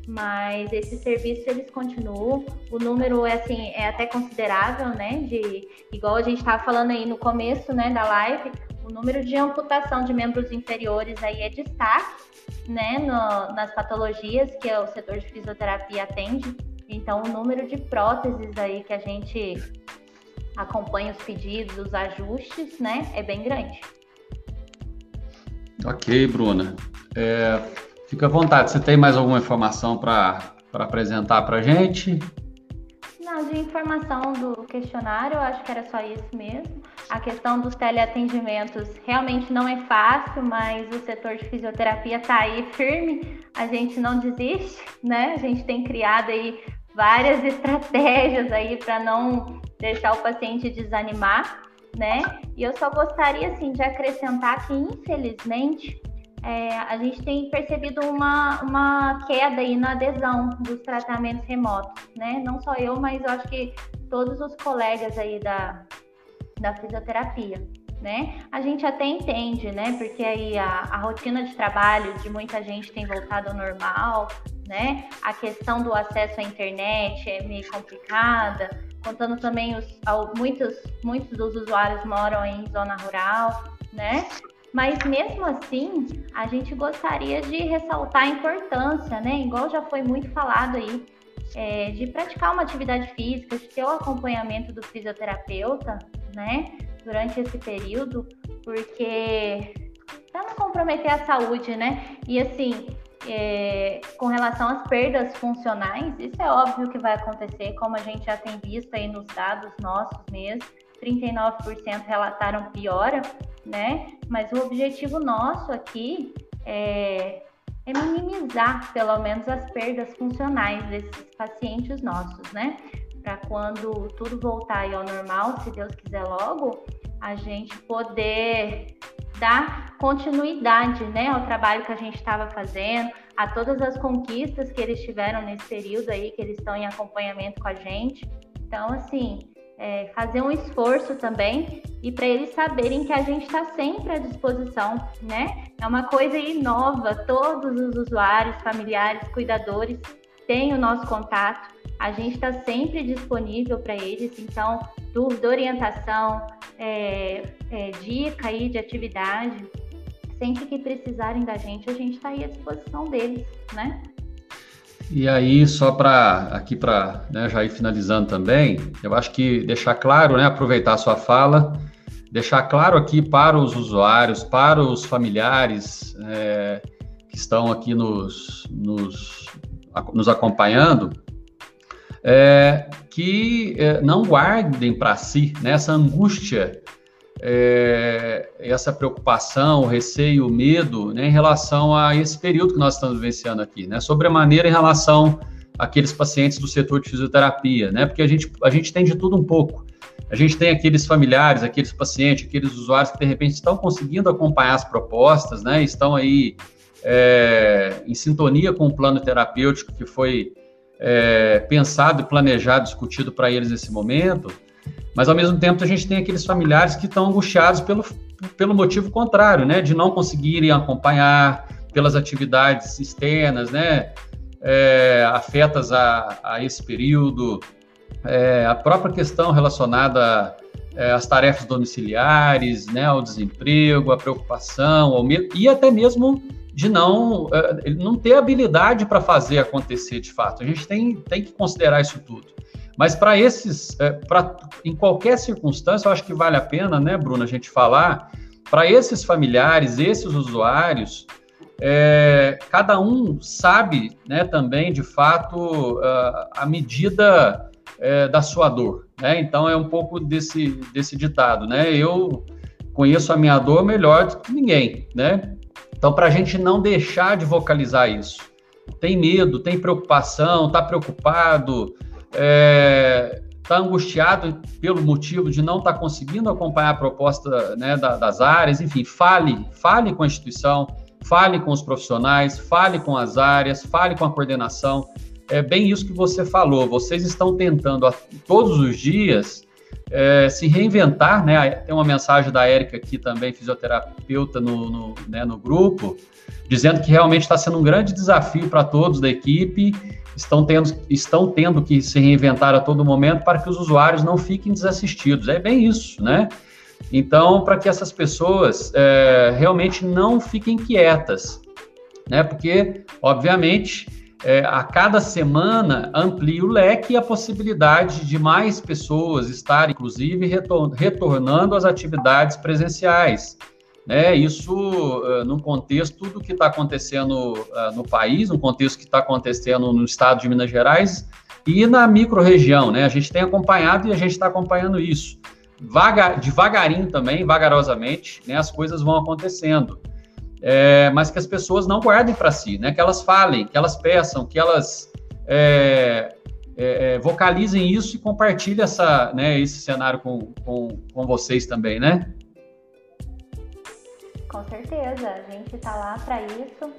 mas esses serviços eles continuam. O número é assim é até considerável, né? De igual a gente estava falando aí no começo, né, da live, o número de amputação de membros inferiores aí é destaque, né, no, nas patologias que o setor de fisioterapia atende. Então, o número de próteses aí que a gente acompanha os pedidos, os ajustes, né, é bem grande. Ok, Bruna. É, fica à vontade. Você tem mais alguma informação para apresentar para a gente? Não, de informação do questionário, eu acho que era só isso mesmo. A questão dos teleatendimentos realmente não é fácil, mas o setor de fisioterapia está aí firme, a gente não desiste, né? A gente tem criado aí várias estratégias aí para não deixar o paciente desanimar, né? E eu só gostaria assim de acrescentar que infelizmente é, a gente tem percebido uma, uma queda aí na adesão dos tratamentos remotos, né? Não só eu, mas eu acho que todos os colegas aí da, da fisioterapia, né? A gente até entende, né? Porque aí a, a rotina de trabalho de muita gente tem voltado ao normal, né? A questão do acesso à internet é meio complicada, contando também os muitos muitos dos usuários moram em zona rural, né? Mas mesmo assim, a gente gostaria de ressaltar a importância, né? Igual já foi muito falado aí, é, de praticar uma atividade física, de ter o acompanhamento do fisioterapeuta, né? Durante esse período, porque para não comprometer a saúde, né? E assim, é, com relação às perdas funcionais, isso é óbvio que vai acontecer, como a gente já tem visto aí nos dados nossos mesmo. 39% relataram piora, né? Mas o objetivo nosso aqui é, é minimizar, pelo menos, as perdas funcionais desses pacientes nossos, né? Para quando tudo voltar ao normal, se Deus quiser logo, a gente poder dar continuidade, né, ao trabalho que a gente estava fazendo, a todas as conquistas que eles tiveram nesse período aí, que eles estão em acompanhamento com a gente. Então, assim, é, fazer um esforço também e para eles saberem que a gente está sempre à disposição, né? É uma coisa aí nova, todos os usuários, familiares, cuidadores têm o nosso contato, a gente está sempre disponível para eles, então, dúvida, orientação, é, é, dica aí de atividade, sempre que precisarem da gente, a gente está aí à disposição deles, né? E aí, só para aqui para né, já ir finalizando também, eu acho que deixar claro, né, aproveitar a sua fala, deixar claro aqui para os usuários, para os familiares é, que estão aqui nos, nos, nos acompanhando, é, que é, não guardem para si né, essa angústia é, essa preocupação, receio, o medo né, em relação a esse período que nós estamos vivenciando aqui, né, sobre a maneira em relação àqueles pacientes do setor de fisioterapia, né, porque a gente, a gente tem de tudo um pouco. A gente tem aqueles familiares, aqueles pacientes, aqueles usuários que de repente estão conseguindo acompanhar as propostas, né, estão aí é, em sintonia com o plano terapêutico que foi é, pensado, planejado, discutido para eles nesse momento, mas ao mesmo tempo a gente tem aqueles familiares que estão angustiados pelo, pelo motivo contrário, né, de não conseguirem acompanhar pelas atividades externas, né, é, afetas a, a, esse período, é, a própria questão relacionada é, às tarefas domiciliares, né, ao desemprego, à preocupação, ao e até mesmo de não, é, não ter habilidade para fazer acontecer de fato. A gente tem, tem que considerar isso tudo. Mas para esses, é, pra, em qualquer circunstância, eu acho que vale a pena, né, Bruna, a gente falar, para esses familiares, esses usuários, é, cada um sabe né, também, de fato, a medida é, da sua dor. Né? Então, é um pouco desse, desse ditado. Né? Eu conheço a minha dor melhor do que ninguém. Né? Então, para a gente não deixar de vocalizar isso, tem medo, tem preocupação, está preocupado, está é, tá angustiado pelo motivo de não estar tá conseguindo acompanhar a proposta né, da, das áreas, enfim, fale, fale com a instituição, fale com os profissionais, fale com as áreas, fale com a coordenação. É bem isso que você falou. Vocês estão tentando todos os dias é, se reinventar, né? Tem uma mensagem da Érica aqui também, fisioterapeuta no, no, né, no grupo, dizendo que realmente está sendo um grande desafio para todos da equipe, estão tendo, estão tendo que se reinventar a todo momento para que os usuários não fiquem desassistidos. É bem isso, né? Então, para que essas pessoas é, realmente não fiquem quietas, né? Porque, obviamente, é, a cada semana amplia o leque e a possibilidade de mais pessoas estarem, inclusive, retor retornando às atividades presenciais. Né? Isso uh, num contexto do que está acontecendo uh, no país, no contexto que está acontecendo no estado de Minas Gerais e na microrregião. Né? A gente tem acompanhado e a gente está acompanhando isso. Vaga, devagarinho também, vagarosamente, né? as coisas vão acontecendo é, mas que as pessoas não guardem para si, né? Que elas falem, que elas peçam, que elas é, é, é, vocalizem isso e compartilhem essa, né, esse cenário com, com, com vocês também, né? Com certeza, a gente está lá para isso.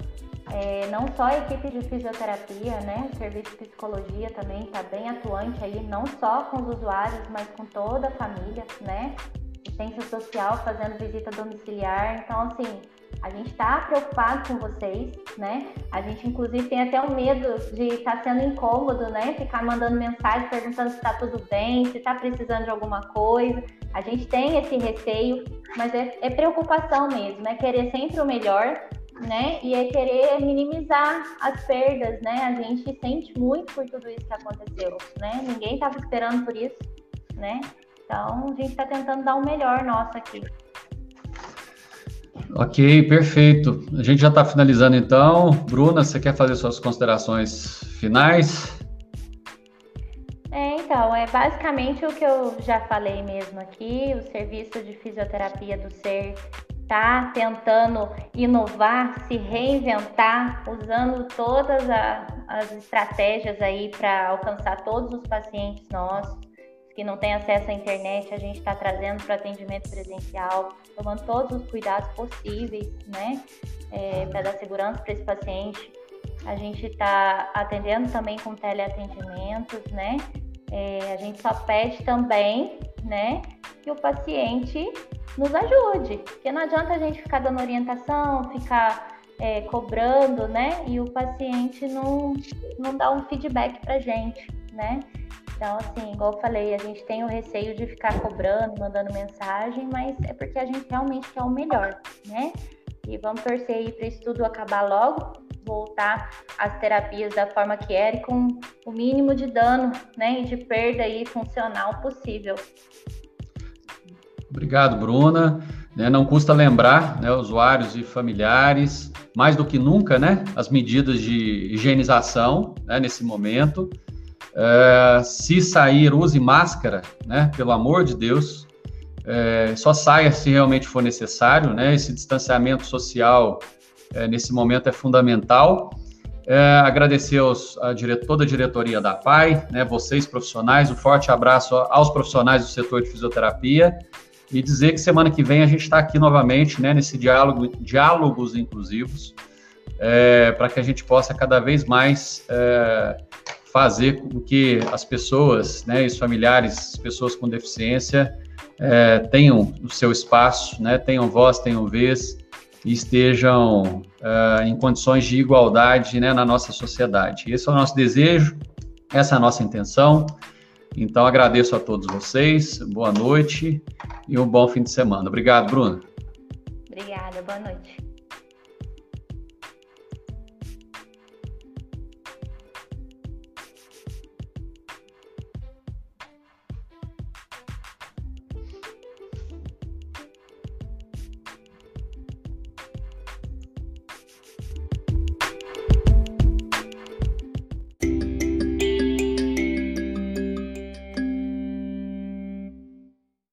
É, não só a equipe de fisioterapia, né? O serviço de psicologia também está bem atuante aí, não só com os usuários, mas com toda a família, né? Assistência social fazendo visita domiciliar. Então, assim, a gente está preocupado com vocês, né? A gente, inclusive, tem até o medo de estar tá sendo incômodo, né? Ficar mandando mensagem perguntando se está tudo bem, se está precisando de alguma coisa. A gente tem esse receio, mas é, é preocupação mesmo, é querer sempre o melhor, né? E é querer minimizar as perdas, né? A gente sente muito por tudo isso que aconteceu, né? Ninguém estava esperando por isso, né? Então, a gente está tentando dar o melhor nosso aqui. Ok, perfeito. A gente já está finalizando então. Bruna, você quer fazer suas considerações finais? É, então, é basicamente o que eu já falei mesmo aqui. O serviço de fisioterapia do SER está tentando inovar, se reinventar, usando todas a, as estratégias aí para alcançar todos os pacientes nossos que não tem acesso à internet, a gente está trazendo para atendimento presencial, tomando todos os cuidados possíveis, né, é, para dar segurança para esse paciente. A gente está atendendo também com teleatendimentos, né? É, a gente só pede também, né, que o paciente nos ajude, porque não adianta a gente ficar dando orientação, ficar é, cobrando, né, e o paciente não, não dá um feedback para gente, né? Então, assim, igual eu falei, a gente tem o receio de ficar cobrando, mandando mensagem, mas é porque a gente realmente quer o melhor, né? E vamos torcer aí para isso tudo acabar logo, voltar às terapias da forma que era e com o mínimo de dano, né, e de perda aí funcional possível. Obrigado, Bruna. Né, não custa lembrar, né, usuários e familiares, mais do que nunca, né, as medidas de higienização né, nesse momento. É, se sair, use máscara, né? Pelo amor de Deus. É, só saia se realmente for necessário, né? Esse distanciamento social é, nesse momento é fundamental. É, agradecer aos, a dire, toda a diretoria da PAI, né? Vocês profissionais, um forte abraço aos profissionais do setor de fisioterapia e dizer que semana que vem a gente está aqui novamente, né? Nesse diálogo, diálogos inclusivos, é, para que a gente possa cada vez mais é, fazer com que as pessoas, né, os familiares, as pessoas com deficiência, é, tenham o seu espaço, né, tenham voz, tenham vez e estejam é, em condições de igualdade né, na nossa sociedade. Esse é o nosso desejo, essa é a nossa intenção. Então, agradeço a todos vocês, boa noite e um bom fim de semana. Obrigado, Bruno. Obrigada, boa noite.